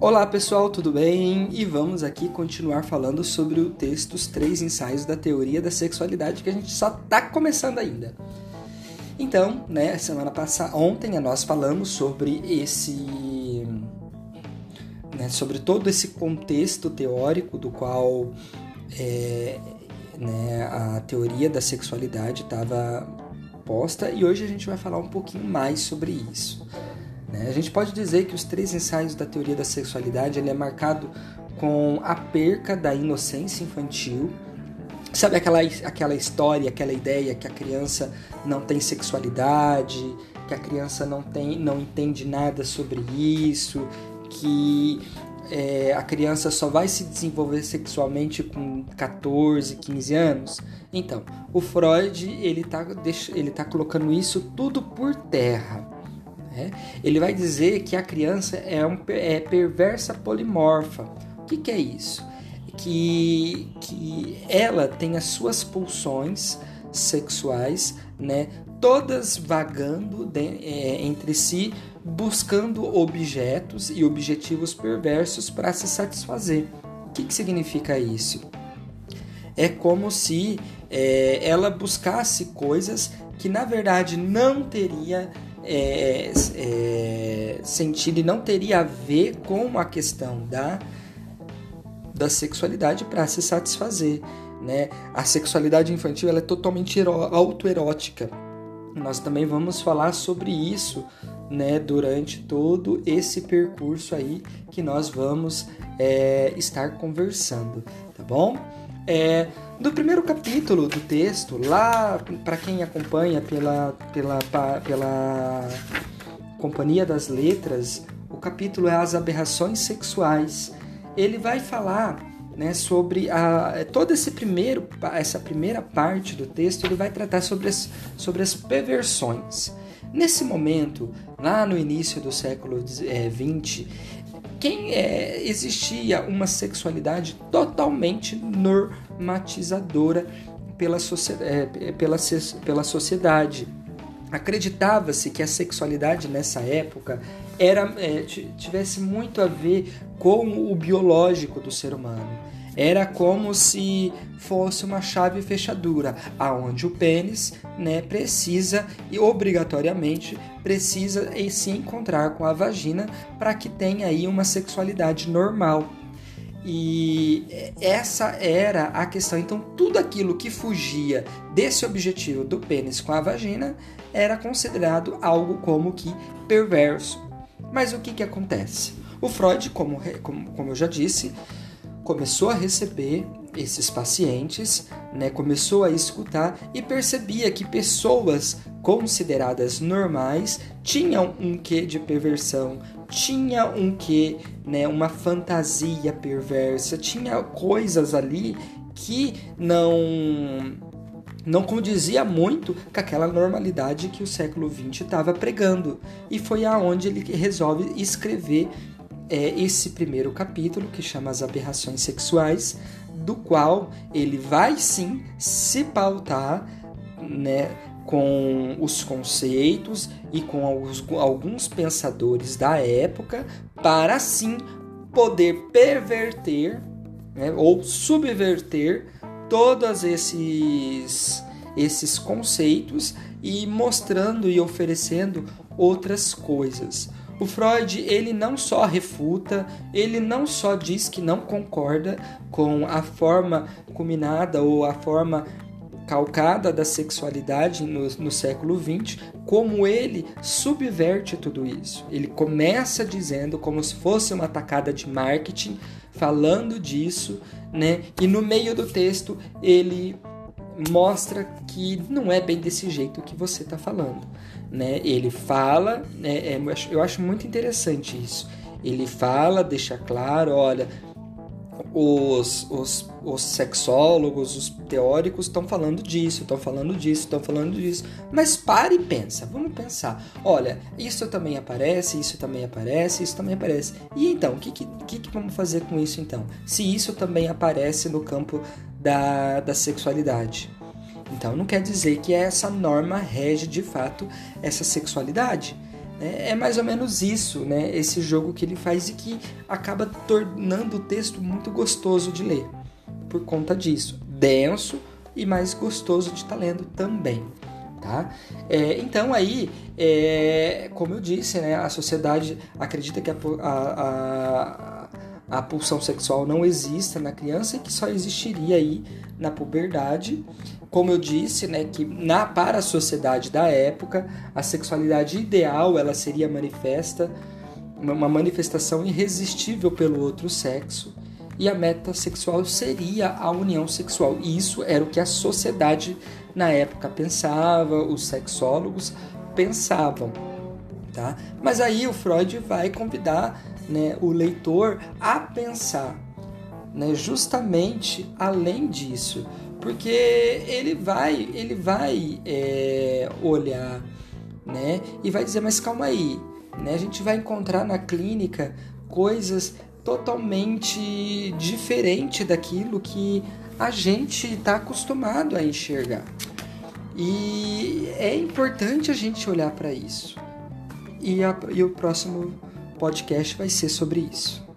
Olá pessoal, tudo bem? E vamos aqui continuar falando sobre o texto Os Três Ensaios da Teoria da Sexualidade que a gente só está começando ainda. Então, né, semana passada, ontem nós falamos sobre esse, né, sobre todo esse contexto teórico do qual é, né, a teoria da sexualidade estava posta e hoje a gente vai falar um pouquinho mais sobre isso. Né? A gente pode dizer que os três ensaios da teoria da sexualidade ele é marcado com a perca da inocência infantil. Sabe aquela, aquela história, aquela ideia que a criança não tem sexualidade, que a criança não, tem, não entende nada sobre isso, que é, a criança só vai se desenvolver sexualmente com 14, 15 anos? Então, o Freud ele está ele tá colocando isso tudo por terra. Né? Ele vai dizer que a criança é, um, é perversa polimorfa. O que, que é isso? Que, que ela tem as suas pulsões sexuais, né, todas vagando de, é, entre si, buscando objetos e objetivos perversos para se satisfazer. O que, que significa isso? É como se é, ela buscasse coisas que na verdade não teria é, é, sentido e não teria a ver com a questão da, da sexualidade para se satisfazer. Né? A sexualidade infantil ela é totalmente autoerótica. Nós também vamos falar sobre isso né, durante todo esse percurso aí que nós vamos é, estar conversando, tá bom? É, do primeiro capítulo do texto, lá para quem acompanha pela, pela, pela Companhia das Letras, o capítulo é As Aberrações Sexuais. Ele vai falar né, sobre a, todo esse primeiro, essa primeira parte do texto, ele vai tratar sobre as, sobre as perversões. Nesse momento, lá no início do século XX, é, quem é, existia uma sexualidade totalmente normatizadora pela, é, pela, pela sociedade. Acreditava-se que a sexualidade nessa época era é, tivesse muito a ver com o biológico do ser humano. Era como se fosse uma chave fechadura, aonde o pênis, né, precisa e obrigatoriamente precisa se encontrar com a vagina para que tenha aí uma sexualidade normal. E essa era a questão. Então, tudo aquilo que fugia desse objetivo do pênis com a vagina era considerado algo como que perverso. Mas o que, que acontece? O Freud, como, como, como eu já disse, começou a receber esses pacientes, né, começou a escutar e percebia que pessoas consideradas normais tinham um quê de perversão, tinha um quê, né, uma fantasia perversa, tinha coisas ali que não não condizia muito com aquela normalidade que o século XX estava pregando. E foi aonde ele resolve escrever é esse primeiro capítulo que chama As Aberrações Sexuais, do qual ele vai sim se pautar né, com os conceitos e com alguns, pensadores da época para assim poder perverter né, ou subverter todos esses, esses conceitos e mostrando e oferecendo outras coisas. O Freud, ele não só refuta, ele não só diz que não concorda com a forma culminada ou a forma calcada da sexualidade no, no século XX, como ele subverte tudo isso. Ele começa dizendo como se fosse uma atacada de marketing, falando disso, né? E no meio do texto ele mostra que não é bem desse jeito que você está falando né? Ele fala, né? é, eu acho muito interessante isso. Ele fala, deixa claro, olha, os, os, os sexólogos, os teóricos estão falando disso, estão falando disso, estão falando disso. Mas pare e pensa, vamos pensar. Olha, isso também aparece, isso também aparece, isso também aparece. E então, o que, que, que vamos fazer com isso então? Se isso também aparece no campo da, da sexualidade. Então não quer dizer que essa norma rege de fato essa sexualidade. É, é mais ou menos isso, né? Esse jogo que ele faz e que acaba tornando o texto muito gostoso de ler. Por conta disso. Denso e mais gostoso de estar tá lendo também. Tá? É, então aí, é, como eu disse, né, a sociedade acredita que a, a, a, a, pulsão sexual não exista na criança e que só existiria aí na puberdade. Como eu disse, né, que na, para a sociedade da época, a sexualidade ideal ela seria manifesta, uma manifestação irresistível pelo outro sexo e a meta sexual seria a união sexual. E isso era o que a sociedade na época pensava, os sexólogos pensavam. Tá? Mas aí o Freud vai convidar né, o leitor a pensar né, justamente além disso, porque ele vai, ele vai é, olhar né, e vai dizer, mas calma aí, né, a gente vai encontrar na clínica coisas totalmente diferente daquilo que a gente está acostumado a enxergar. E é importante a gente olhar para isso. E, a, e o próximo podcast vai ser sobre isso.